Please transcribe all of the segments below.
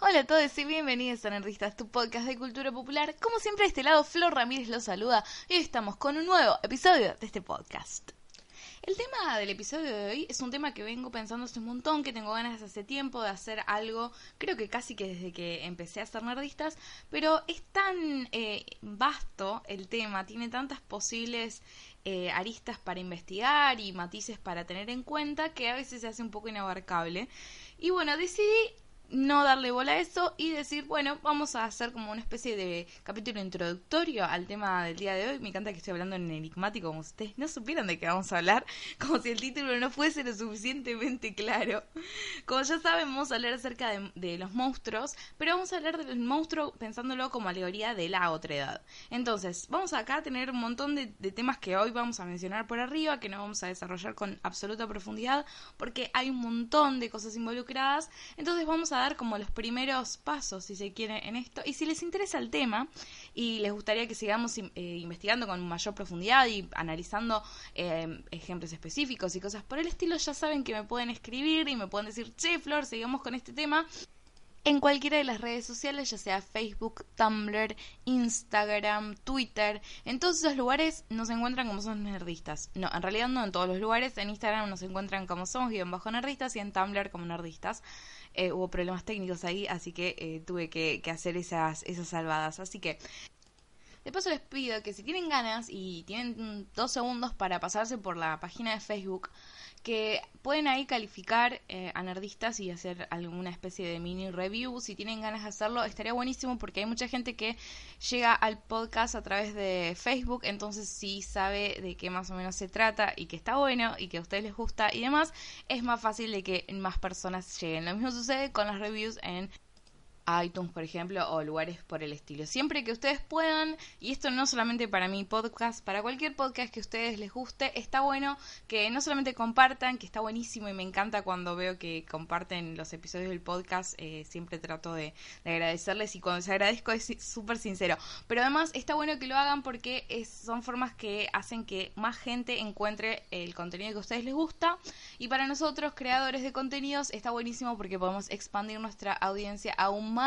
Hola a todos y bienvenidos a Nerdistas, tu podcast de cultura popular. Como siempre, de este lado, Flor Ramírez los saluda y hoy estamos con un nuevo episodio de este podcast. El tema del episodio de hoy es un tema que vengo pensando hace un montón, que tengo ganas hace tiempo de hacer algo, creo que casi que desde que empecé a hacer nerdistas, pero es tan eh, vasto el tema, tiene tantas posibles eh, aristas para investigar y matices para tener en cuenta que a veces se hace un poco inabarcable. Y bueno, decidí no darle bola a eso y decir, bueno, vamos a hacer como una especie de capítulo introductorio al tema del día de hoy. Me encanta que estoy hablando en enigmático, como si ustedes no supieran de qué vamos a hablar, como si el título no fuese lo suficientemente claro. Como ya saben, vamos a hablar acerca de, los monstruos, pero vamos a hablar del monstruo pensándolo como alegoría de la otra edad. Entonces, vamos acá a tener un montón de, de temas que hoy vamos a mencionar por arriba, que no vamos a desarrollar con absoluta profundidad, porque hay un montón de cosas involucradas. Entonces, vamos a dar como los primeros pasos, si se quiere, en esto. Y si les interesa el tema y les gustaría que sigamos eh, investigando con mayor profundidad y analizando eh, ejemplos específicos y cosas por el estilo, ya saben que me pueden escribir y me pueden decir, che, Flor, sigamos con este tema en cualquiera de las redes sociales, ya sea Facebook, Tumblr, Instagram, Twitter. En todos esos lugares nos encuentran como somos nerdistas. No, en realidad no en todos los lugares. En Instagram nos encuentran como somos guion bajo nerdistas y en Tumblr como nerdistas. Eh, hubo problemas técnicos ahí, así que eh, tuve que, que hacer esas, esas salvadas. Así que de paso les pido que si tienen ganas y tienen dos segundos para pasarse por la página de Facebook, que pueden ahí calificar eh, a nerdistas y hacer alguna especie de mini review. Si tienen ganas de hacerlo, estaría buenísimo porque hay mucha gente que llega al podcast a través de Facebook, entonces si sabe de qué más o menos se trata y que está bueno y que a ustedes les gusta y demás, es más fácil de que más personas lleguen. Lo mismo sucede con las reviews en iTunes, por ejemplo, o lugares por el estilo. Siempre que ustedes puedan, y esto no solamente para mi podcast, para cualquier podcast que a ustedes les guste, está bueno que no solamente compartan, que está buenísimo y me encanta cuando veo que comparten los episodios del podcast, eh, siempre trato de, agradecerles y cuando les agradezco es súper sincero. Pero además está bueno que lo hagan porque son formas que hacen que más gente encuentre el contenido que a ustedes les gusta y para nosotros, creadores de contenidos, está buenísimo porque podemos expandir nuestra audiencia aún más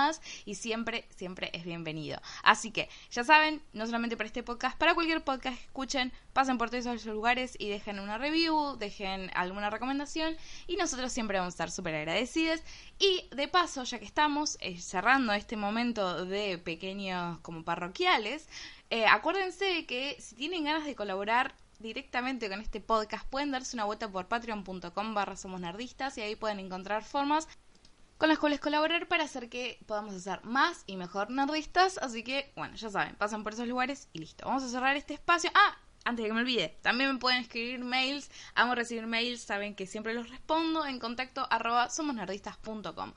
y siempre, siempre es bienvenido. Así que ya saben, no solamente para este podcast, para cualquier podcast que escuchen, pasen por todos esos lugares y dejen una review, dejen alguna recomendación y nosotros siempre vamos a estar súper agradecidos. Y de paso, ya que estamos eh, cerrando este momento de pequeños como parroquiales, eh, acuérdense que si tienen ganas de colaborar directamente con este podcast pueden darse una vuelta por patreon.com barra somos nerdistas y ahí pueden encontrar formas con las cuales colaborar para hacer que podamos hacer más y mejor nerdistas. Así que, bueno, ya saben, pasan por esos lugares y listo. Vamos a cerrar este espacio. Ah, antes de que me olvide, también me pueden escribir mails. Amo recibir mails, saben que siempre los respondo en contacto arroba somosnerdistas.com.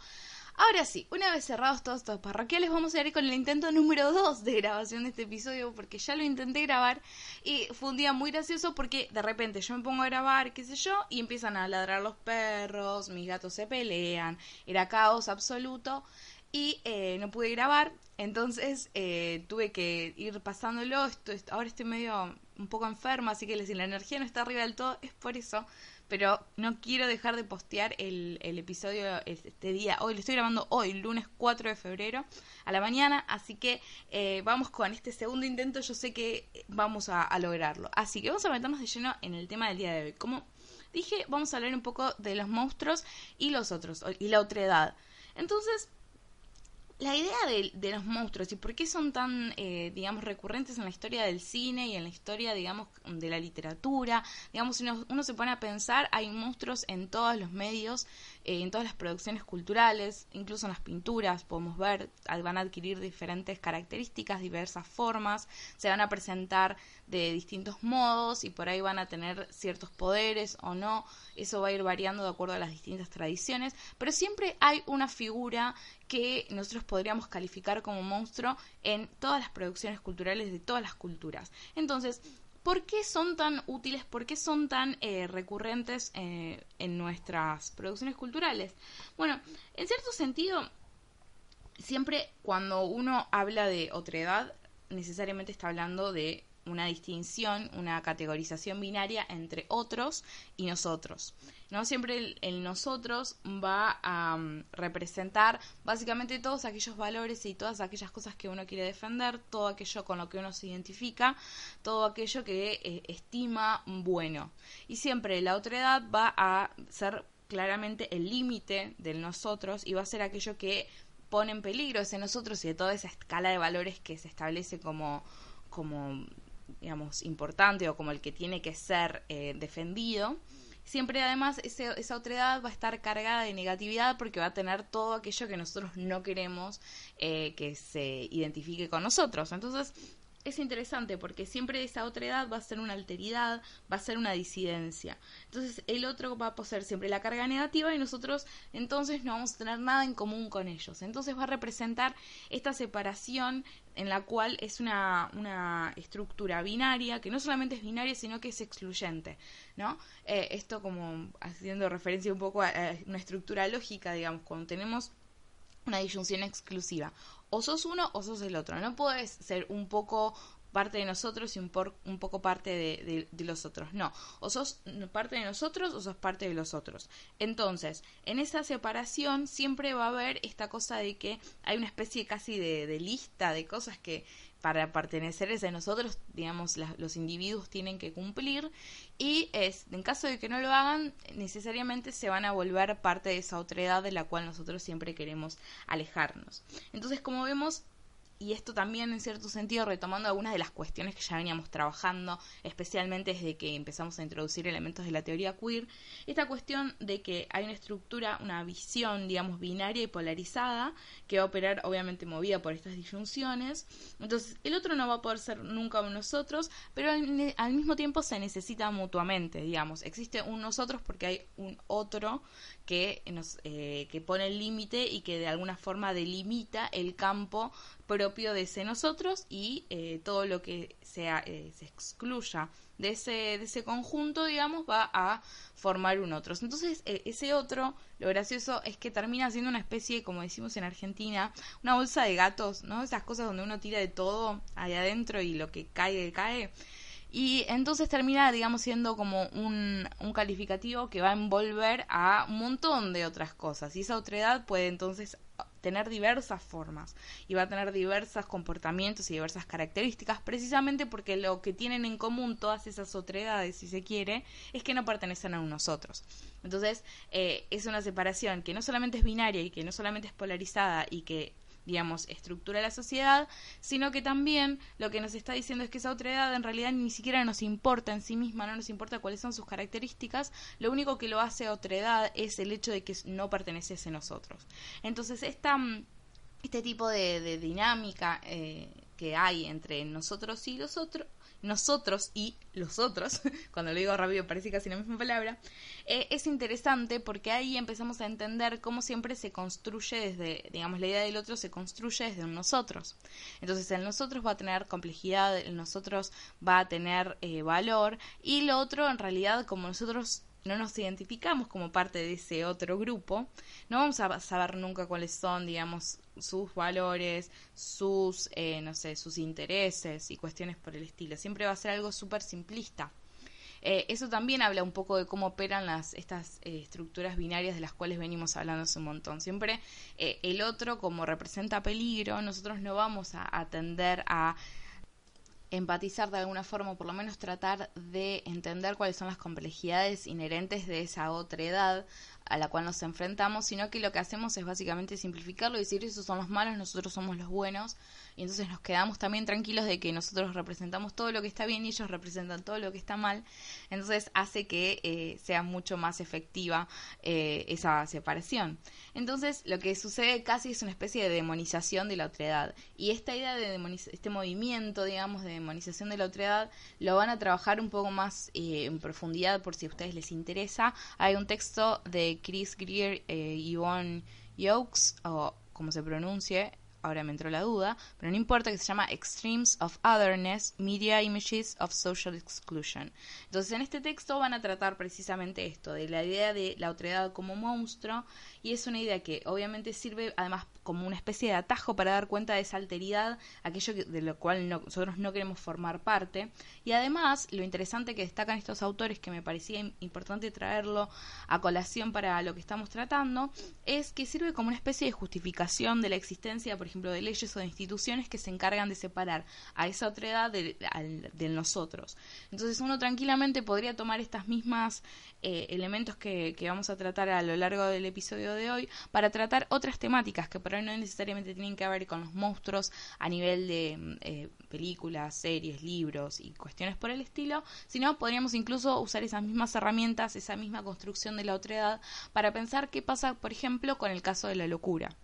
Ahora sí, una vez cerrados todos estos parroquiales, vamos a ir con el intento número 2 de grabación de este episodio, porque ya lo intenté grabar y fue un día muy gracioso porque de repente yo me pongo a grabar, qué sé yo, y empiezan a ladrar los perros, mis gatos se pelean, era caos absoluto y eh, no pude grabar, entonces eh, tuve que ir pasándolo, esto, ahora estoy medio un poco enferma, así que la energía no está arriba del todo, es por eso pero no quiero dejar de postear el, el episodio este día. Hoy lo estoy grabando hoy, lunes 4 de febrero a la mañana, así que eh, vamos con este segundo intento, yo sé que vamos a, a lograrlo. Así que vamos a meternos de lleno en el tema del día de hoy. Como dije, vamos a hablar un poco de los monstruos y los otros, y la otra edad. Entonces, la idea de, de, los monstruos y por qué son tan, eh, digamos, recurrentes en la historia del cine y en la historia, digamos, de la literatura. Digamos, uno, uno se pone a pensar, hay monstruos en todos los medios, eh, en todas las producciones culturales, incluso en las pinturas, podemos ver, van a adquirir diferentes características, diversas formas, se van a presentar de distintos modos y por ahí van a tener ciertos poderes o no. Eso va a ir variando de acuerdo a las distintas tradiciones, pero siempre hay una figura que nosotros podríamos calificar como monstruo en todas las producciones culturales de todas las culturas. Entonces, ¿por qué son tan útiles? ¿Por qué son tan eh, recurrentes eh, en nuestras producciones culturales? Bueno, en cierto sentido, siempre cuando uno habla de otredad, necesariamente está hablando de una distinción, una categorización binaria entre otros y nosotros. ¿no? Siempre el, nosotros va a mm, representar básicamente todos aquellos valores y todas aquellas cosas que uno quiere defender, todo aquello con lo que uno se identifica, todo aquello que eh, estima bueno. Y siempre la otra edad va a ser claramente el límite del nosotros y va a ser aquello que pone en peligro ese nosotros y de toda esa escala de valores que se establece como, como digamos, importante o como el que tiene que ser eh, defendido, siempre además ese, esa otredad va a estar cargada de negatividad porque va a tener todo aquello que nosotros no queremos eh, que se identifique con nosotros. Entonces, es interesante porque siempre esa otra edad va a ser una alteridad, va a ser una disidencia. Entonces el otro va a poseer siempre la carga negativa y nosotros entonces no vamos a tener nada en común con ellos. Entonces va a representar esta separación en la cual es una, una estructura binaria, que no solamente es binaria, sino que es excluyente, ¿no? Eh, esto como haciendo referencia un poco a, a una estructura lógica, digamos, cuando tenemos una disyunción exclusiva o sos uno o sos el otro. No puedes ser un poco parte de nosotros y un, por, un poco parte de, los otros. No, o sos parte de nosotros o sos parte de los otros. Entonces, en esa separación siempre va a haber esta cosa de que hay una especie casi de, de lista de cosas que para pertenecer a nosotros, digamos, los individuos tienen que cumplir y es, en caso de que no lo hagan, necesariamente se van a volver parte de esa otra edad de la cual nosotros siempre queremos alejarnos. Entonces, como vemos, y esto también en cierto sentido retomando algunas de las cuestiones que ya veníamos trabajando, especialmente desde que empezamos a introducir elementos de la teoría queer, esta cuestión de que hay una estructura, una visión, digamos, binaria y polarizada, que va a operar obviamente movida por estas disyunciones. Entonces, el otro no va a poder ser nunca un nosotros, pero al, mismo tiempo se necesita mutuamente, digamos. Existe un nosotros porque hay un otro que, nos, eh, que pone el límite y que de alguna forma delimita el campo propio de ese nosotros y eh, todo lo que sea, eh, se excluya de ese, de ese conjunto, digamos, va a formar un otro. Entonces, e, ese otro, lo gracioso es que termina siendo una especie, como decimos en Argentina, una bolsa de gatos, ¿no? Esas cosas donde uno tira de todo ahí adentro y lo que cae, cae. Y entonces termina, digamos, siendo como un, un, calificativo que va a envolver a un montón de otras cosas. Y esa otredad puede entonces tener diversas formas y va a tener diversos comportamientos y diversas características precisamente porque lo que tienen en común todas esas otredades, si se quiere, es que no pertenecen a nosotros. Entonces, eh, es una separación que no solamente es binaria y que no solamente es polarizada y que digamos, estructura la sociedad, sino que también lo que nos está diciendo es que esa otra edad en realidad ni siquiera nos importa en sí misma, no nos importa cuáles son sus características, lo único que lo hace otra edad es el hecho de que no perteneciese a nosotros. Entonces, esta, este tipo de, de dinámica eh, que hay entre nosotros y los otros, nosotros y los otros, cuando lo digo rápido parece casi la misma palabra, eh, es interesante porque ahí empezamos a entender cómo siempre se construye desde, digamos, la idea del otro se construye desde un nosotros. Entonces el nosotros va a tener complejidad, el nosotros va a tener eh, valor y lo otro en realidad como nosotros no nos identificamos como parte de ese otro grupo, no vamos a saber nunca cuáles son, digamos, sus valores, sus, eh, no sé, sus intereses y cuestiones por el estilo. Siempre va a ser algo súper simplista. Eh, eso también habla un poco de cómo operan las, estas eh, estructuras binarias de las cuales venimos hablando hace un montón. Siempre el otro, como representa peligro, nosotros no vamos a atender a empatizar de alguna forma, o por lo menos tratar de entender cuáles son las complejidades inherentes de esa otra edad a la cual nos enfrentamos, sino que lo que hacemos es básicamente simplificarlo y decir esos son los malos, nosotros somos los buenos, y entonces nos quedamos también tranquilos de que nosotros representamos todo lo que está bien y ellos representan todo lo que está mal, entonces hace que eh, sea mucho más efectiva eh, esa separación. Entonces lo que sucede casi es una especie de demonización de la otredad, y esta idea de este movimiento, digamos, de demonización de la otredad, lo van a trabajar un poco más eh, en profundidad por si a ustedes les interesa. Hay un texto de Chris Greer y Yvonne Yokes, o como se pronuncie, ahora me entró la duda, pero no importa, que se llama Extremes of Otherness, Media Images of Social Exclusion. Entonces en este texto van a tratar precisamente esto, de la idea de la otredad como monstruo, y es una idea que obviamente sirve además como una especie de atajo para dar cuenta de esa alteridad, aquello de lo cual nosotros no queremos formar parte. Y además, lo interesante que destacan estos autores, que me parecía importante traerlo a colación para lo que estamos tratando, es que sirve como una especie de justificación de la existencia, por ejemplo, de leyes o de instituciones que se encargan de separar a esa otra edad de, nosotros. Entonces uno tranquilamente podría tomar estas mismas eh, elementos que, que vamos a tratar a lo largo del episodio de hoy para tratar otras temáticas que por no necesariamente tienen que ver con los monstruos a nivel de mm, eh, películas, series, libros y cuestiones por el estilo, sino podríamos incluso usar esas mismas herramientas, esa misma construcción de la otredad para pensar qué pasa, por ejemplo, con el caso de la locura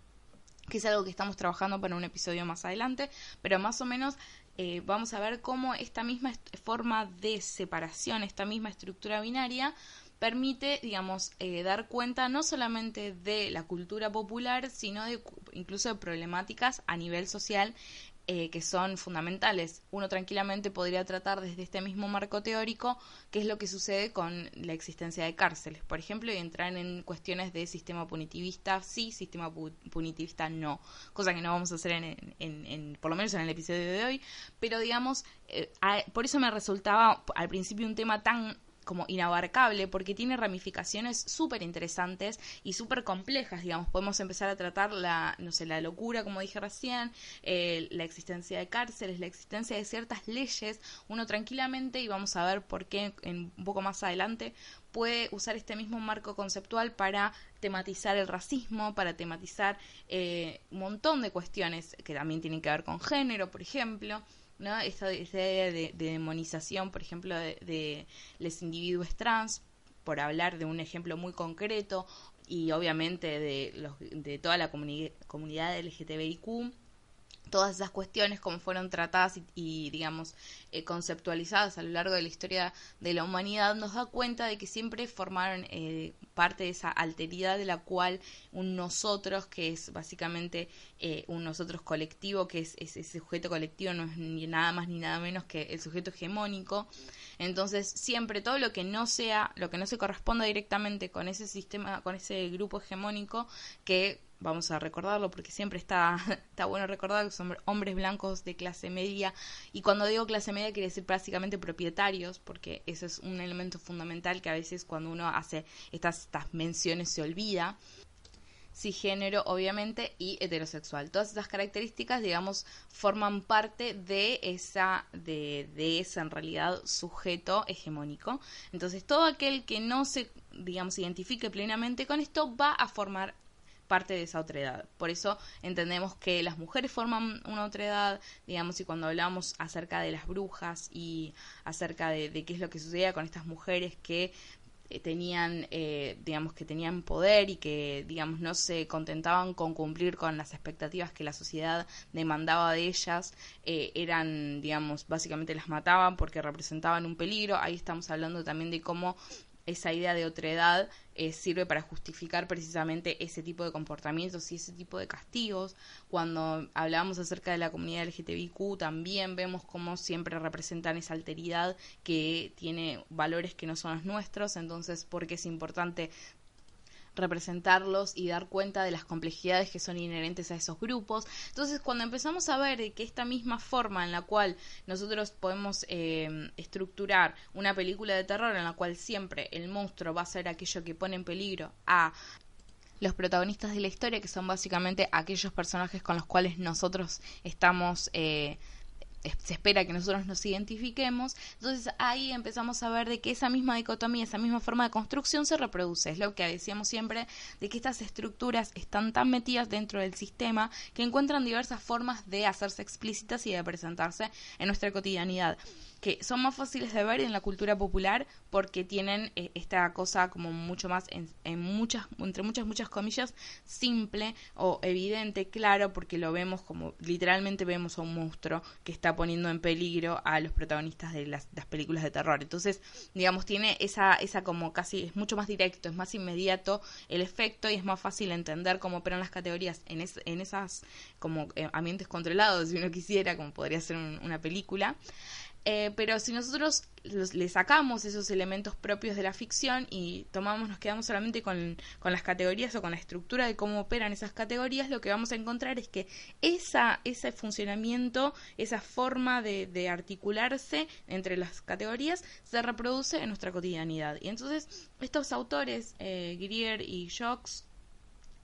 que es algo que estamos trabajando para un episodio más adelante, pero más o menos eh, vamos a ver cómo esta misma forma de separación, esta misma estructura binaria, permite, digamos, eh, dar cuenta no solamente de la cultura popular, sino de, incluso de problemáticas a nivel social eh, que son fundamentales. Uno tranquilamente podría tratar desde este mismo marco teórico qué es lo que sucede con la existencia de cárceles, por ejemplo, y entrar en cuestiones de sistema punitivista sí, sistema punitivista no, cosa que no vamos a hacer en, en, por lo menos en el episodio de hoy, pero digamos, eh, por eso me resultaba al principio un tema tan como inabarcable porque tiene ramificaciones súper interesantes y súper complejas, digamos, podemos empezar a tratar la, no sé, la locura, como dije recién, eh, la existencia de cárceles, la existencia de ciertas leyes, uno tranquilamente, y vamos a ver por qué en, un poco más adelante, puede usar este mismo marco conceptual para tematizar el racismo, para tematizar eh, un montón de cuestiones que también tienen que ver con género, por ejemplo. ¿No? Esa, idea de, demonización, por ejemplo, de, los individuos trans, por hablar de un ejemplo muy concreto, y obviamente de, los, de toda la comunidad LGTBIQ, todas esas cuestiones como fueron tratadas y, digamos eh, conceptualizadas a lo largo de la historia de la humanidad nos da cuenta de que siempre formaron eh, parte de esa alteridad de la cual un nosotros que es básicamente eh, un nosotros colectivo que es, ese sujeto colectivo no es ni nada más ni nada menos que el sujeto hegemónico. Entonces siempre todo lo que no sea lo que no se corresponda directamente con ese sistema con ese grupo hegemónico que vamos a recordarlo porque siempre está, está bueno recordar que son hombres blancos de clase media y cuando digo clase media quiere decir básicamente propietarios porque eso es un elemento fundamental que a veces cuando uno hace estas, estas menciones se olvida cisgénero obviamente y heterosexual. Todas esas características, digamos, forman parte de esa, de, de ese en realidad sujeto hegemónico. Entonces todo aquel que no se, digamos, identifique plenamente con esto va a formar parte de esa otra edad. Por eso entendemos que las mujeres forman una otra edad, digamos, y cuando hablamos acerca de las brujas y acerca de, qué es lo que sucedía con estas mujeres que eh, tenían, eh, digamos, que tenían poder y que, digamos, no se contentaban con cumplir con las expectativas que la sociedad demandaba de ellas, eh, eran, digamos, básicamente las mataban porque representaban un peligro. Ahí estamos hablando también de cómo esa idea de otredad eh, sirve para justificar precisamente ese tipo de comportamientos y ese tipo de castigos. Cuando hablamos acerca de la comunidad LGTBIQ también vemos cómo siempre representan esa alteridad que tiene valores que no son los nuestros, entonces porque es importante representarlos y dar cuenta de las complejidades que son inherentes a esos grupos. Entonces, cuando empezamos a ver que esta misma forma en la cual nosotros podemos eh, estructurar una película de terror en la cual siempre el monstruo va a ser aquello que pone en peligro a los protagonistas de la historia, que son básicamente aquellos personajes con los cuales nosotros estamos eh, se espera que nosotros nos identifiquemos, entonces ahí empezamos a ver de que esa misma dicotomía, esa misma forma de construcción se reproduce. Es lo que decíamos siempre, de que estas estructuras están tan metidas dentro del sistema que encuentran diversas formas de hacerse explícitas y de presentarse en nuestra cotidianidad que son más fáciles de ver en la cultura popular porque tienen eh, esta cosa como mucho más en, muchas entre muchas muchas comillas simple o evidente claro porque lo vemos como literalmente vemos a un monstruo que está poniendo en peligro a los protagonistas de las, películas de terror. Entonces digamos tiene esa esa como casi es mucho más directo es más inmediato el efecto y es más fácil entender cómo operan las categorías en, en esas como eh, ambientes controlados si uno quisiera como podría ser una película eh, pero si nosotros le sacamos esos elementos propios de la ficción y tomamos, nos quedamos solamente con, las categorías o con la estructura de cómo operan esas categorías, lo que vamos a encontrar es que esa, ese funcionamiento, esa forma de, articularse entre las categorías se reproduce en nuestra cotidianidad. Y entonces estos autores, eh, Grier y Jocks,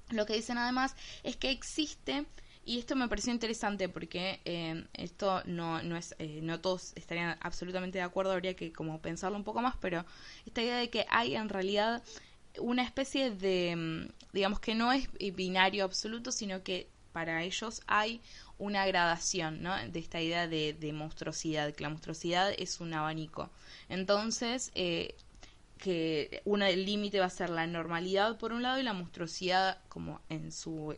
lo que dicen además es que existe y esto me pareció interesante porque eh, esto no, no es, eh, no todos estarían absolutamente de acuerdo, habría que como pensarlo un poco más, pero esta idea de que hay en realidad una especie de, mm, digamos que no es binario absoluto, sino que para ellos hay una gradación, ¿no? De esta idea de, monstruosidad, que la monstruosidad es un abanico. Entonces, eh, que el límite va a ser la normalidad por un lado y la monstruosidad como en su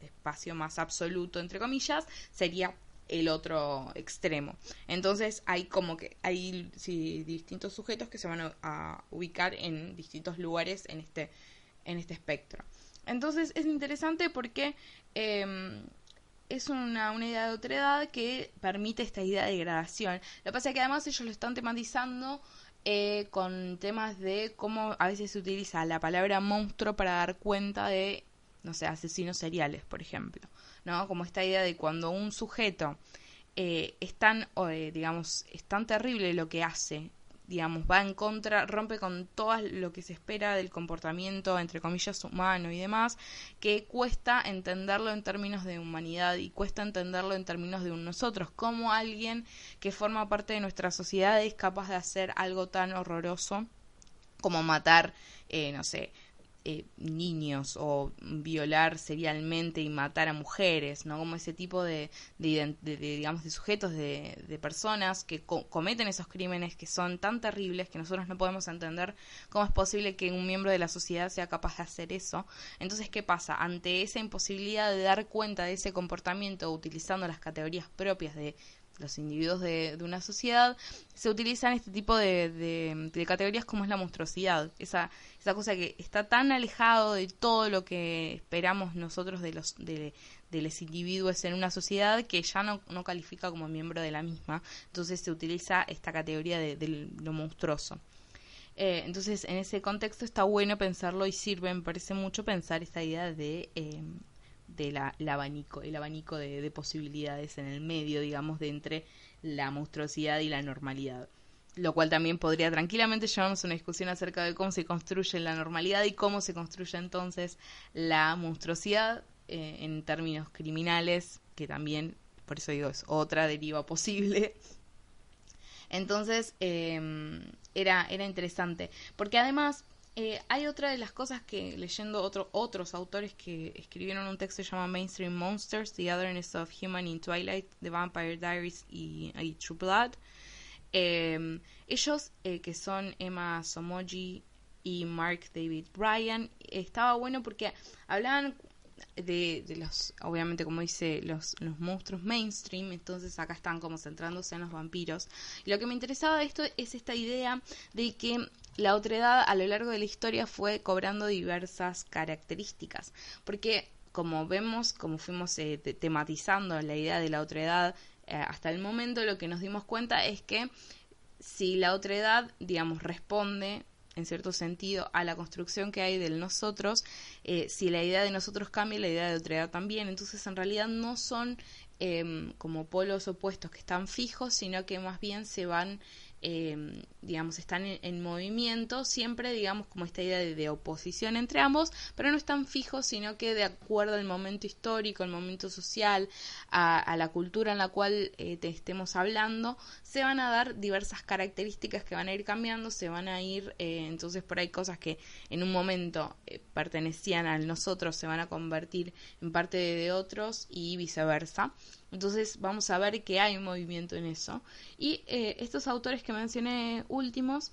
espacio más absoluto, entre comillas, sería el otro extremo. Entonces hay como que hay distintos sujetos que se van a, ubicar en distintos lugares en este, en este espectro. Entonces es interesante porque em, es una, una idea de otredad que permite esta idea de gradación. Lo que pasa es que además ellos lo están tematizando eh, con temas de cómo a veces se utiliza la palabra monstruo para dar cuenta de no sé, asesinos seriales, por ejemplo, ¿no? Como esta idea de cuando un sujeto eh, es tan, eh, digamos, es tan terrible lo que hace, digamos, va en contra, rompe con todo lo que se espera del comportamiento, entre comillas, humano y demás, que cuesta entenderlo en términos de humanidad y cuesta entenderlo en términos de un nosotros, como alguien que forma parte de nuestra sociedad es capaz de hacer algo tan horroroso como matar, eh, no sé, eh, niños o violar serialmente y matar a mujeres, ¿no? Como ese tipo de, digamos, de sujetos, de, de personas que cometen esos crímenes que son tan terribles que nosotros no podemos entender cómo es posible que un miembro de la sociedad sea capaz de hacer eso. Entonces, ¿qué pasa? Ante esa imposibilidad de dar cuenta de ese comportamiento utilizando las categorías propias de los individuos de, una sociedad, se utilizan este tipo de, de, categorías como es la monstruosidad, esa, esa cosa que está tan alejado de todo lo que esperamos nosotros de los, de, los individuos en una sociedad que ya no, no califica como miembro de la misma, entonces se utiliza esta categoría de, lo monstruoso. Eh, entonces, en ese contexto está bueno pensarlo y sirve, me parece mucho pensar esta idea de eh, del abanico, el abanico de, posibilidades en el medio, digamos, de entre la monstruosidad y la normalidad. Lo cual también podría tranquilamente llevarnos una discusión acerca de cómo se construye la normalidad y cómo se construye entonces la monstruosidad eh, en términos criminales, que también, por eso digo, es otra deriva posible. Entonces, eh, era, era interesante, porque además eh, hay otra de las cosas que leyendo otro, otros autores que escribieron un texto que se llama Mainstream Monsters, The Otherness of Human in Twilight, The Vampire Diaries y, True Blood. Em, ellos, eh, que son Emma Somoji y Mark David Bryan, estaba bueno porque hablaban de, de, los, obviamente como dice, los, los monstruos mainstream, entonces acá están como centrándose en los vampiros. Y lo que me interesaba de esto es esta idea de que la otredad a lo largo de la historia fue cobrando diversas características, porque como vemos, como fuimos eh, tematizando la idea de la otredad eh, hasta el momento, lo que nos dimos cuenta es que si la otredad, digamos, responde en cierto sentido a la construcción que hay del nosotros, eh, si la idea de nosotros cambia, la idea de otredad también, entonces en realidad no son em, como polos opuestos que están fijos, sino que más bien se van eh, digamos, están en, movimiento, siempre, digamos, como esta idea de, oposición entre ambos, pero no están fijos, sino que de acuerdo al momento histórico, al momento social, a, la cultura en la cual eh, te estemos hablando, se van a dar diversas características que van a ir cambiando, se van a ir, eh, entonces por ahí cosas que en un momento pertenecían a nosotros se van a convertir en parte de otros y viceversa. Entonces vamos a ver que hay un movimiento en eso. Y eh, estos autores que mencioné últimos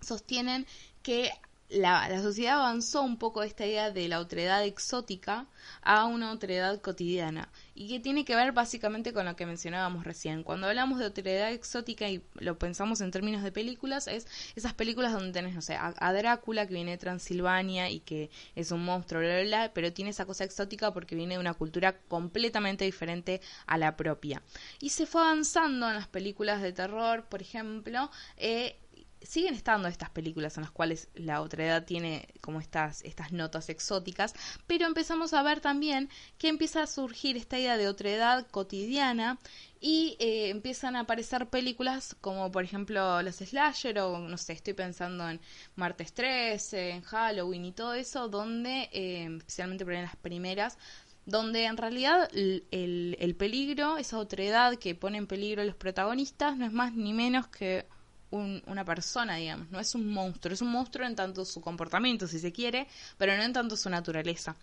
sostienen que la, sociedad avanzó un poco esta idea de la otredad exótica a una otredad cotidiana y que tiene que ver básicamente con lo que mencionábamos recién. Cuando hablamos de otredad exótica y lo pensamos en términos de películas, es esas películas donde tenés, no sé, a, Drácula que viene de Transilvania y que es un monstruo, bla, bla, bla, pero tiene esa cosa exótica porque viene de una cultura completamente diferente a la propia. Y se fue avanzando en las películas de terror, por ejemplo, eh, siguen estando estas películas en las cuales la otredad tiene como estas, estas notas exóticas, pero empezamos a ver también que empieza a surgir esta idea de otredad cotidiana y eh, empiezan a aparecer películas como por ejemplo los slasher o no sé, estoy pensando en Martes 13, en Halloween y todo eso, donde, eh, especialmente por las primeras, donde en realidad el, el, el peligro, esa otredad que pone en peligro a los protagonistas, no es más ni menos que una persona, digamos, no es un monstruo, es un monstruo en tanto su comportamiento, si se quiere, pero no en tanto su naturaleza.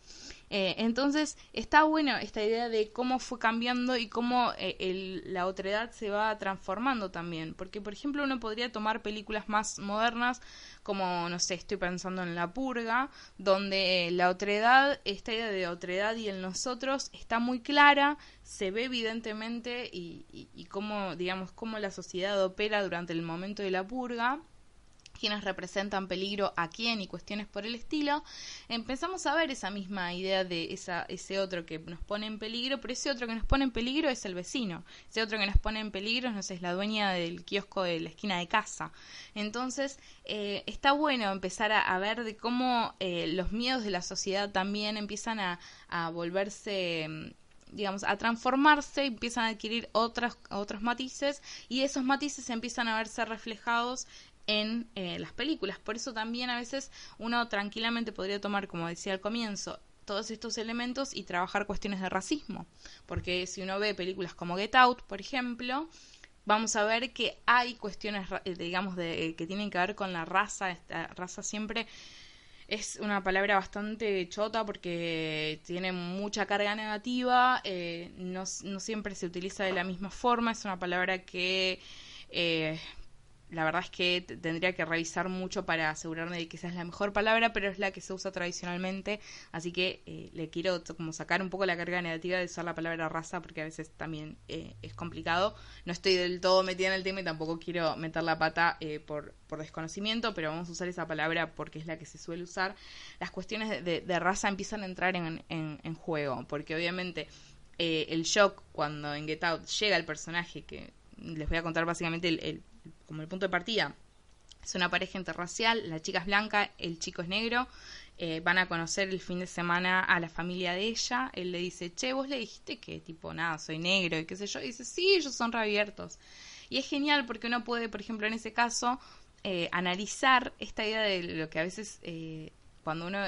Eh, entonces, está bueno esta idea de cómo fue cambiando y cómo eh, la otredad se va transformando también. Porque, por ejemplo, uno podría tomar películas más modernas, como, no sé, estoy pensando en La Purga, donde eh, la otredad, esta idea de otredad y el nosotros está muy clara, se ve evidentemente y, y, y cómo, digamos, cómo la sociedad opera durante el momento de la purga quienes representan peligro a quién y cuestiones por el estilo, empezamos a ver esa misma idea de esa, ese otro que nos pone en peligro, pero ese otro que nos pone en peligro es el vecino, ese otro que nos pone en peligro no sé, es la dueña del kiosco de la esquina de casa. Entonces, eh, está bueno empezar a, ver de cómo eh, los miedos de la sociedad también empiezan a, a volverse digamos, a transformarse, empiezan a adquirir otros, otros matices y esos matices empiezan a verse reflejados en eh, las películas. Por eso también a veces uno tranquilamente podría tomar, como decía al comienzo, todos estos elementos y trabajar cuestiones de racismo. Porque si uno ve películas como Get Out, por ejemplo, vamos a ver que hay cuestiones, eh, digamos, de, que tienen que ver con la raza. Esta raza siempre es una palabra bastante chota porque tiene mucha carga negativa, eh, no, no, siempre se utiliza de la misma forma, es una palabra que la verdad es que tendría que revisar mucho para asegurarme de que esa es la mejor palabra, pero es la que se usa tradicionalmente, así que eh, le quiero como sacar un poco la carga negativa de usar la palabra raza, porque a veces también eh, es complicado. No estoy del todo metida en el tema y tampoco quiero meter la pata eh, por, por desconocimiento, pero vamos a usar esa palabra porque es la que se suele usar. Las cuestiones de, raza empiezan a entrar en, en, juego, porque obviamente el shock cuando en Get Out llega el personaje que les voy a contar básicamente el como el punto de partida. Es una pareja interracial, la chica es blanca, el chico es negro. Eh, van a conocer el fin de semana a la familia de ella. Él le dice, che, vos le dijiste que tipo, nada, soy negro y qué sé yo. Y dice, sí, ellos son reabiertos. Y es genial porque uno puede, por ejemplo, en ese caso, eh, analizar esta idea de lo que a veces eh, cuando uno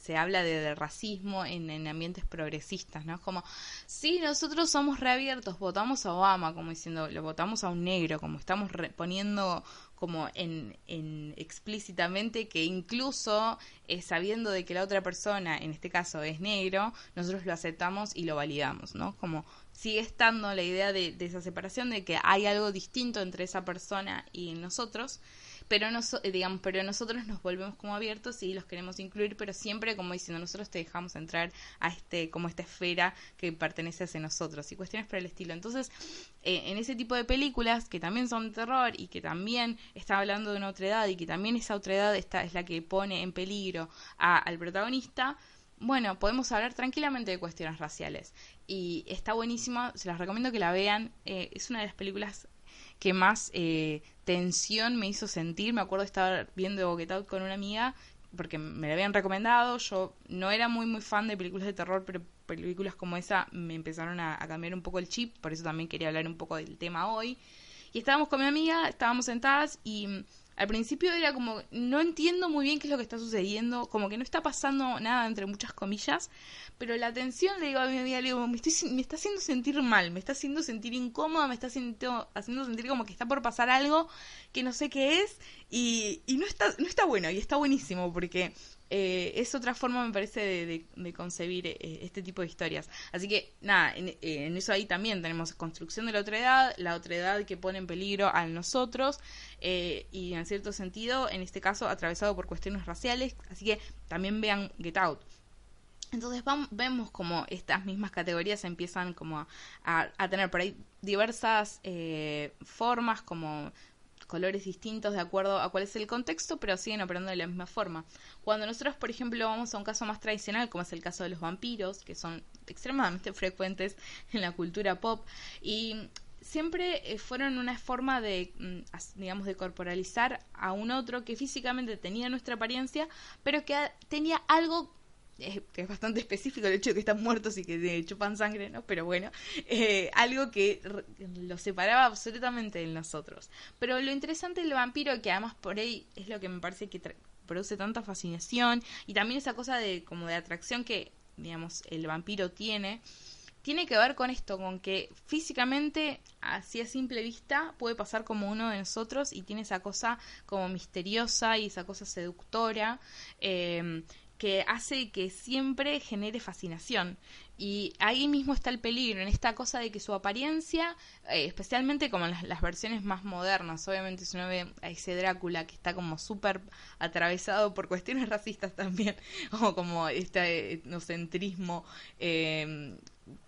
se habla de, racismo en, ambientes progresistas, ¿no? Como, sí, nosotros somos reabiertos, votamos a Obama, como diciendo, lo votamos a un negro, como estamos poniendo como en, en, explícitamente que incluso eh, sabiendo de que la otra persona, en este caso es negro, nosotros lo aceptamos y lo validamos, ¿no? Como sigue estando la idea de, de esa separación, de que hay algo distinto entre esa persona y nosotros, pero, eh, digamos, pero nosotros nos volvemos como abiertos y los queremos incluir, pero siempre como diciendo, nosotros te dejamos entrar a este, como esta esfera que pertenece a nosotros y cuestiones por el estilo. Entonces, eh, en ese tipo de películas que también son de terror y que también está hablando de una otra edad y que también esa otra edad está, es la que pone en peligro al protagonista, bueno, podemos hablar tranquilamente de cuestiones raciales. Y está buenísima, se las recomiendo que la vean. Eh, es una de las películas que más eh, tensión me hizo sentir. Me acuerdo de estar viendo Get Out con una amiga porque me la habían recomendado. Yo no era muy, muy fan de películas de terror, pero películas como esa me empezaron a, cambiar un poco el chip. Por eso también quería hablar un poco del tema hoy. Y estábamos con mi amiga, estábamos sentadas y al principio era como, no entiendo muy bien qué es lo que está sucediendo, como que no está pasando nada entre muchas comillas, pero la atención, le digo a mi amiga, le digo, me, estoy, me está haciendo sentir mal, me está haciendo sentir incómoda, me está haciendo, haciendo sentir como que está por pasar algo que no sé qué es y, y no, está, no está bueno y está buenísimo porque eh, es otra forma, me parece, de, concebir eh, este tipo de historias. Así que, nada, en, eh, en, eso ahí también tenemos construcción de la otra edad, la otra edad que pone en peligro a nosotros, y en cierto sentido, en este caso, atravesado por cuestiones raciales. Así que también vean Get Out. Entonces vamos, vemos como estas mismas categorías empiezan como a tener por ahí diversas formas, como colores distintos de acuerdo a cuál es el contexto, pero siguen operando de la misma forma. Cuando nosotros, por ejemplo, vamos a un caso más tradicional, como es el caso de los vampiros, que son extremadamente frecuentes en la cultura pop, y siempre eh, fueron una forma de, mm, digamos, de corporalizar a un otro que físicamente tenía nuestra apariencia, pero que tenía algo que es bastante específico el hecho de que están muertos y que chupan sangre, ¿no? Pero bueno, eh, algo que lo separaba absolutamente de nosotros. Pero lo interesante del vampiro, que además por ahí es lo que me parece que produce tanta fascinación y también esa cosa de como de atracción que, digamos, el vampiro tiene, tiene que ver con esto, con que físicamente, así a simple vista, puede pasar como uno de nosotros y tiene esa cosa como misteriosa y esa cosa seductora. Eh, que hace que siempre genere fascinación. Y ahí mismo está el peligro, en esta cosa de que su apariencia, eh, especialmente como en las, versiones más modernas, obviamente si uno ve a ese Drácula que está como súper atravesado por cuestiones racistas también, o como este etnocentrismo eh,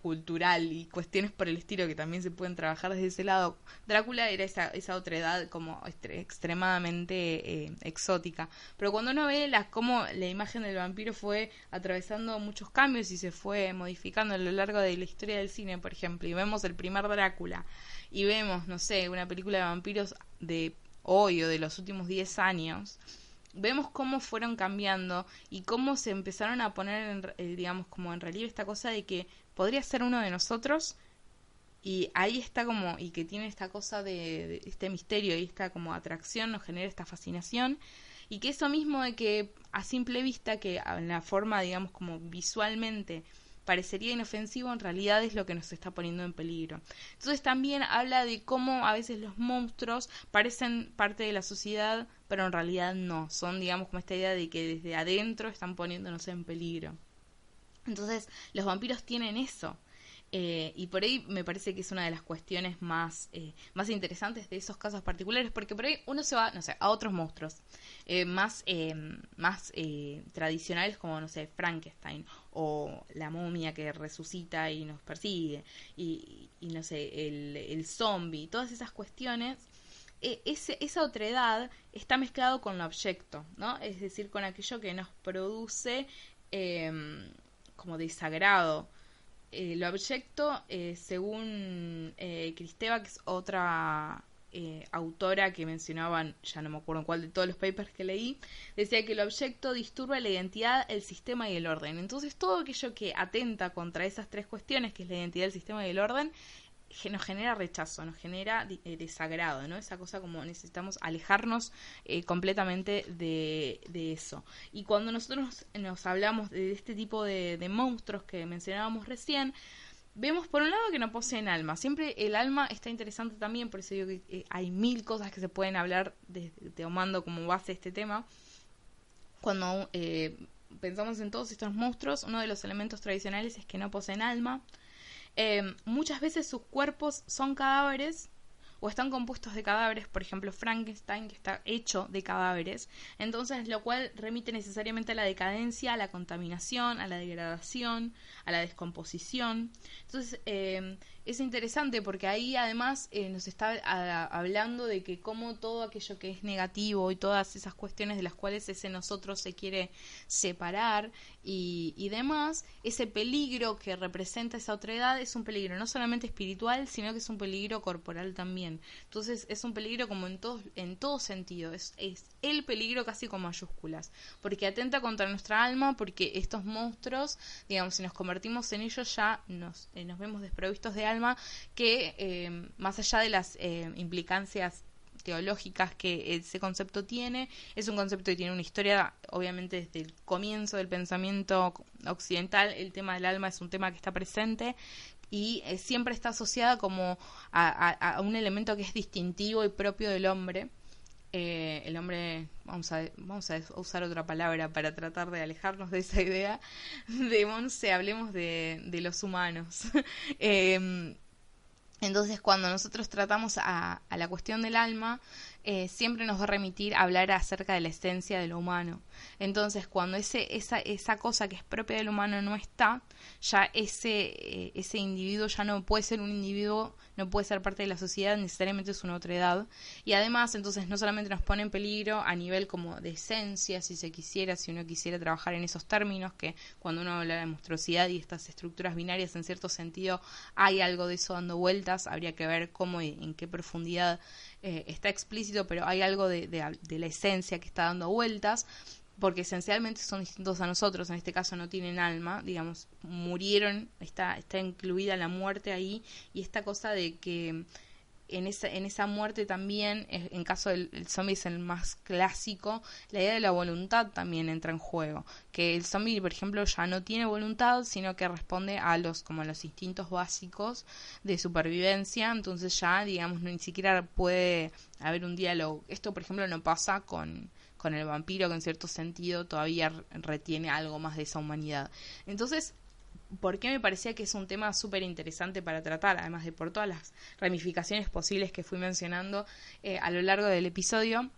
cultural y cuestiones por el estilo que también se pueden trabajar desde ese lado. Drácula era esa, esa otra edad como extremadamente eh, exótica. Pero cuando uno ve cómo la imagen del vampiro fue atravesando muchos cambios y se fue modificando a lo largo de la historia del cine, por ejemplo, y vemos el primer Drácula y vemos, no sé, una película de vampiros de hoy o de los últimos 10 años, vemos cómo fueron cambiando y cómo se empezaron a poner, en, eh, digamos, como en relieve esta cosa de que podría ser uno de nosotros y ahí está como, y que tiene esta cosa de, este misterio y esta como atracción, nos genera esta fascinación, y que eso mismo de que a simple vista, que en la forma, digamos, como visualmente parecería inofensivo, en realidad es lo que nos está poniendo en peligro. Entonces también habla de cómo a veces los monstruos parecen parte de la sociedad, pero en realidad no, son, digamos, como esta idea de que desde adentro están poniéndonos en peligro. Entonces, los vampiros tienen eso. Eh, y por ahí me parece que es una de las cuestiones más, eh, más interesantes de esos casos particulares, porque por ahí uno se va, no sé, a otros monstruos eh, más, más tradicionales como, no sé, Frankenstein o la momia que resucita y nos persigue, y, y no sé, el, el zombie, todas esas cuestiones. Ese, esa otredad está mezclado con lo objeto, ¿no? Es decir, con aquello que nos produce como desagrado. Eh, lo abyecto, eh, según eh, Cristeva, que es otra eh, autora que mencionaban, ya no me acuerdo cuál de todos los papers que leí, decía que el objeto disturba la identidad, el sistema y el orden. Entonces todo aquello que atenta contra esas tres cuestiones, que es la identidad, el sistema y el orden, nos genera rechazo, nos genera eh, desagrado, ¿no? Esa cosa como necesitamos alejarnos eh, completamente de, eso. Y cuando nosotros nos hablamos de este tipo de, monstruos que mencionábamos recién, vemos por un lado que no poseen alma. Siempre el alma está interesante también, por eso digo que eh, hay mil cosas que se pueden hablar de, tomando como base este tema. Cuando pensamos en todos estos monstruos, uno de los elementos tradicionales es que no poseen alma. Em, muchas veces sus cuerpos son cadáveres o están compuestos de cadáveres, por ejemplo Frankenstein, que está hecho de cadáveres, entonces lo cual remite necesariamente a la decadencia, a la contaminación, a la degradación, a la descomposición. Entonces, eh, es interesante porque ahí además eh, nos está hablando de que como todo aquello que es negativo y todas esas cuestiones de las cuales ese nosotros se quiere separar y, y demás, ese peligro que representa esa otra edad es un peligro no solamente espiritual, sino que es un peligro corporal también. Entonces es un peligro como en todo, en todo sentido, es, es el peligro casi con mayúsculas, porque atenta contra nuestra alma, porque estos monstruos, digamos, si nos convertimos en ellos ya nos, eh, nos vemos desprovistos de alma, que eh, más allá de las eh, implicancias teológicas que ese concepto tiene. Es un concepto que tiene una historia, obviamente, desde el comienzo del pensamiento occidental. El tema del alma es un tema que está presente y eh, siempre está asociada como a, un elemento que es distintivo y propio del hombre. Eh, el hombre, vamos a, vamos a usar otra palabra para tratar de alejarnos de esa idea, de Monse, hablemos de, de los humanos. eh, entonces, cuando nosotros tratamos a la cuestión del alma, eh, siempre nos va a remitir a hablar acerca de la esencia de lo humano. Entonces, cuando ese, esa, esa cosa que es propia del humano no está, ya ese, eh, ese individuo ya no puede ser un individuo, no puede ser parte de la sociedad, necesariamente es una otra edad. Y además, entonces, no solamente nos pone en peligro a nivel como de esencia, si se quisiera, si uno quisiera trabajar en esos términos, que cuando uno habla de monstruosidad y estas estructuras binarias, en cierto sentido, hay algo de eso dando vueltas, habría que ver cómo y en qué profundidad eh, está explícito, pero hay algo de, de, la esencia que está dando vueltas, porque esencialmente son distintos a nosotros, en este caso no tienen alma, digamos, murieron, está, está incluida la muerte ahí, y esta cosa de que en esa, en esa muerte también, en caso del zombie es el más clásico, la idea de la voluntad también entra en juego. Que el zombie, por ejemplo, ya no tiene voluntad, sino que responde a los, como los instintos básicos de supervivencia. Entonces ya, digamos, ni siquiera puede haber un diálogo. Esto, por ejemplo, no pasa con, con el vampiro, que en cierto sentido todavía retiene algo más de esa humanidad. Entonces, por qué me parecía que es un tema súper interesante para tratar, además de por todas las ramificaciones posibles que fui mencionando eh, a lo largo del episodio,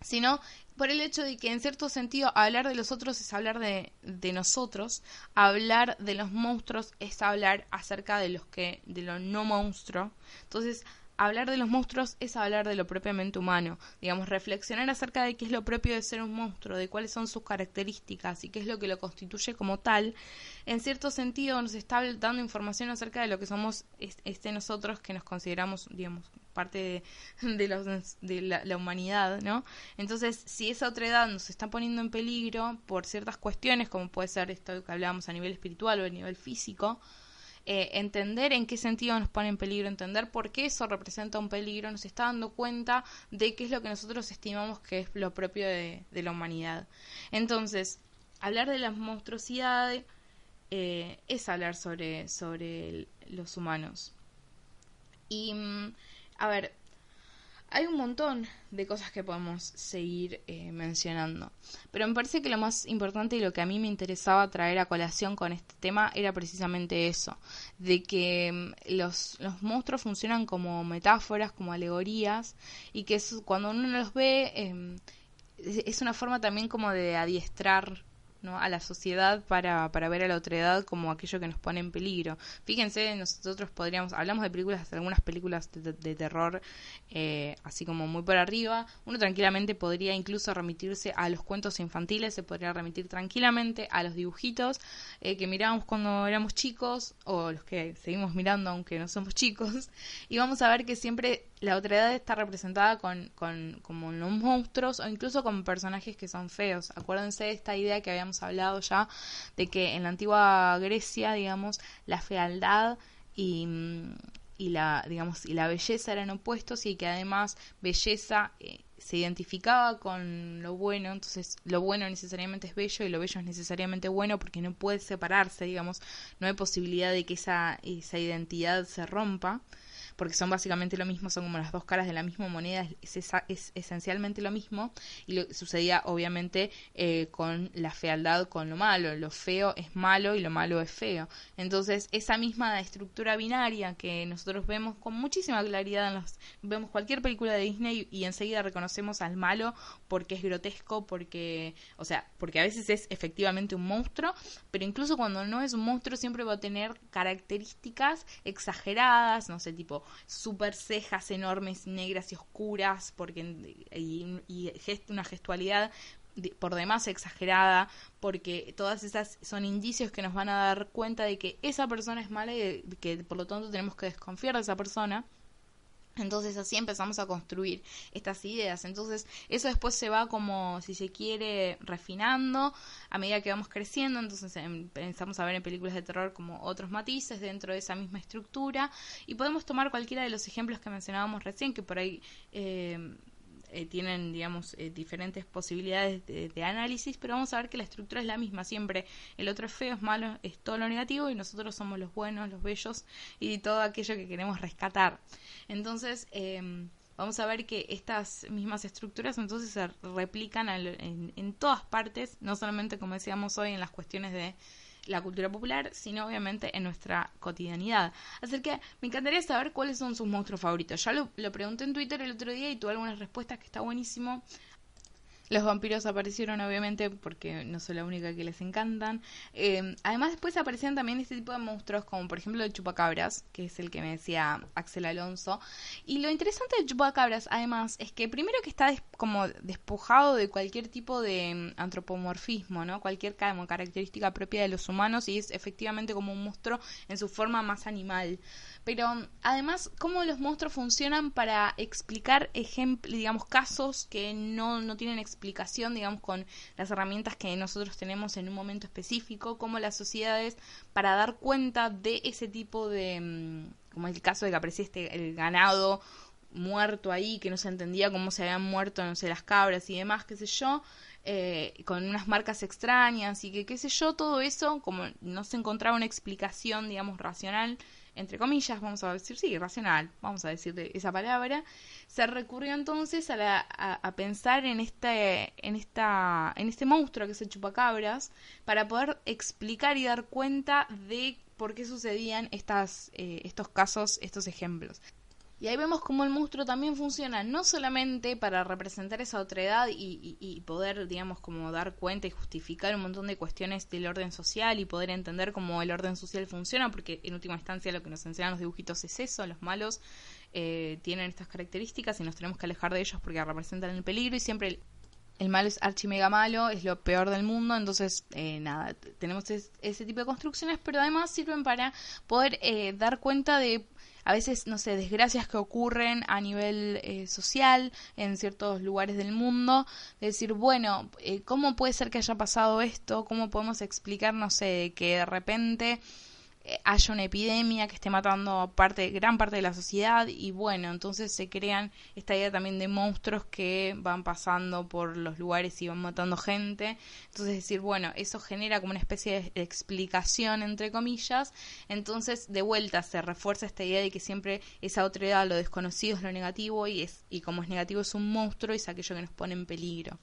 sino por el hecho de que en cierto sentido hablar de los otros es hablar de, de nosotros, hablar de los monstruos es hablar acerca de los que, de lo no monstruo. Entonces, hablar de los monstruos es hablar de lo propiamente humano, digamos, reflexionar acerca de qué es lo propio de ser un monstruo, de cuáles son sus características y qué es lo que lo constituye como tal, en cierto sentido nos está dando información acerca de lo que somos este nosotros que nos consideramos, digamos, parte de, los, de la, la, humanidad, ¿no? Entonces, si esa otra edad nos está poniendo en peligro por ciertas cuestiones, como puede ser esto que hablábamos a nivel espiritual o a nivel físico, eh, entender en qué sentido nos pone en peligro, entender por qué eso representa un peligro, nos está dando cuenta de qué es lo que nosotros estimamos que es lo propio de, la humanidad. Entonces, hablar de las monstruosidades eh, es hablar sobre, sobre los humanos. Y, mm, a ver, hay un montón de cosas que podemos seguir eh, mencionando, pero me parece que lo más importante y lo que a mí me interesaba traer a colación con este tema era precisamente eso, de que mm, los, los monstruos funcionan como metáforas, como alegorías, y que cuando uno los ve em, es una forma también como de adiestrar ¿no? a la sociedad para, para ver a la otra edad como aquello que nos pone en peligro. Fíjense, nosotros podríamos, hablamos de películas, algunas películas de, terror, eh, así como muy por arriba, uno tranquilamente podría incluso remitirse a los cuentos infantiles, se podría remitir tranquilamente a los dibujitos eh, que mirábamos cuando éramos chicos, o los que seguimos mirando aunque no somos chicos, y vamos a ver que siempre la otra edad está representada con, con como los monstruos o incluso con personajes que son feos. Acuérdense de esta idea que habíamos hablado ya de que en la antigua Grecia, digamos, la fealdad y, y la digamos y la belleza eran opuestos y que además belleza eh, se identificaba con lo bueno, entonces lo bueno necesariamente es bello y lo bello es necesariamente bueno porque no puede separarse, digamos, no hay posibilidad de que esa, esa identidad se rompa porque son básicamente lo mismo, son como las dos caras de la misma moneda, es, es, esencialmente lo mismo, y lo sucedía obviamente eh, con la fealdad, con lo malo, lo feo es malo y lo malo es feo. Entonces, esa misma estructura binaria que nosotros vemos con muchísima claridad en los, vemos cualquier película de Disney y enseguida reconocemos al malo porque es grotesco, porque, o sea, porque a veces es efectivamente un monstruo, pero incluso cuando no es un monstruo siempre va a tener características exageradas, no sé, tipo super cejas enormes, negras y oscuras, porque y, y una gestualidad por demás exagerada, porque todas esas son indicios que nos van a dar cuenta de que esa persona es mala y que por lo tanto tenemos que desconfiar de esa persona. Entonces así empezamos a construir estas ideas. Entonces eso después se va como, si se quiere, refinando a medida que vamos creciendo. Entonces empezamos a ver en películas de terror como otros matices dentro de esa misma estructura. Y podemos tomar cualquiera de los ejemplos que mencionábamos recién, que por ahí... Eh, eh, tienen, digamos, eh, diferentes posibilidades de, análisis, pero vamos a ver que la estructura es la misma siempre. El otro es feo, es malo, es todo lo negativo y nosotros somos los buenos, los bellos y todo aquello que queremos rescatar. Entonces, em, vamos a ver que estas mismas estructuras entonces se replican en todas partes, no solamente como decíamos hoy en las cuestiones de la cultura popular, sino obviamente en nuestra cotidianidad. Así que me encantaría saber cuáles son sus monstruos favoritos. Ya lo, lo pregunté en Twitter el otro día y tuve algunas respuestas que está buenísimo. Los vampiros aparecieron obviamente porque no soy la única que les encantan. Eh, además después aparecían también este tipo de monstruos como por ejemplo el chupacabras, que es el que me decía Axel Alonso. Y lo interesante del chupacabras además es que primero que está como despojado de cualquier tipo de mm, antropomorfismo, ¿no? Cualquier característica propia de los humanos y es efectivamente como un monstruo en su forma más animal. Pero además, cómo los monstruos funcionan para explicar ejemplos, digamos, casos que no, no tienen explicación, digamos, con las herramientas que nosotros tenemos en un momento específico, cómo las sociedades, para dar cuenta de ese tipo de, mm, como el caso de que aparecía este, el ganado muerto ahí, que no se entendía cómo se habían muerto, no sé, las cabras y demás, qué sé yo, eh, con unas marcas extrañas y que qué sé yo, todo eso, como no se encontraba una explicación, digamos, racional entre comillas, vamos a decir, sí, racional, vamos a decir esa palabra, se recurrió entonces a, la, a, pensar en este, en, esta, en este monstruo que es el chupacabras para poder explicar y dar cuenta de por qué sucedían estas, eh, estos casos, estos ejemplos. Y ahí vemos cómo el monstruo también funciona no solamente para representar esa otredad y, y, poder, digamos, como dar cuenta y justificar un montón de cuestiones del orden social y poder entender cómo el orden social funciona, porque en última instancia lo que nos enseñan los dibujitos es eso, los malos eh, tienen estas características y nos tenemos que alejar de ellos porque representan el peligro y siempre el, mal es archi mega malo, es lo peor del mundo, entonces eh, nada, tenemos ese tipo de construcciones, pero además sirven para poder eh, dar cuenta de a veces, no sé, desgracias que ocurren a nivel eh, social en ciertos lugares del mundo, de decir, bueno, eh, ¿cómo puede ser que haya pasado esto? ¿Cómo podemos explicar, no sé, que de repente haya una epidemia que esté matando parte, gran parte de la sociedad y bueno, entonces se crean esta idea también de monstruos que van pasando por los lugares y van matando gente. Entonces decir, bueno, eso genera como una especie de explicación entre comillas. Entonces de vuelta se refuerza esta idea de que siempre esa otra idea, lo desconocido es lo negativo y es y como es negativo es un monstruo y es aquello que nos pone en peligro.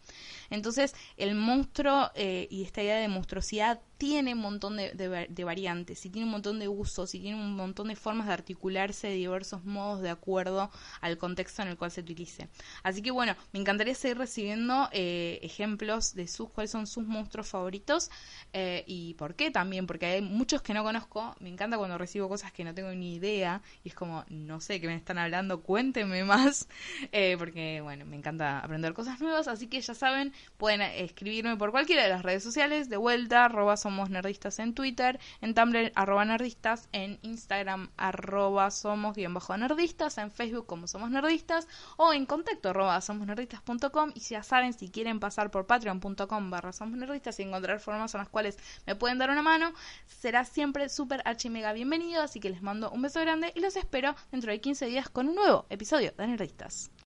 Entonces el monstruo eh, y esta idea de monstruosidad tiene un montón de, variantes, y tiene un montón de usos, y tiene un montón de formas de articularse de diversos modos de acuerdo al contexto en el cual se utilice. Así que bueno, me encantaría seguir recibiendo eh, ejemplos de sus, cuáles son sus monstruos favoritos eh, y por qué también, porque hay muchos que no conozco. Me encanta cuando recibo cosas que no tengo ni idea y es como, no sé qué me están hablando, cuéntenme más, porque bueno, me encanta aprender cosas nuevas. Así que ya saben, pueden escribirme por cualquiera de las redes sociales, de vuelta, arroba somos nerdistas en Twitter, en Tumblr arroba nerdistas, en Instagram arroba somos guion bajo nerdistas, en Facebook como somos nerdistas o en contacto arroba somos nerdistas.com y ya saben si quieren pasar por patreon.com barra somos nerdistas y encontrar formas en las cuales me pueden dar una mano, será siempre súper archi mega bienvenido, así que les mando un beso grande y los espero dentro de 15 días con un nuevo episodio de Nerdistas.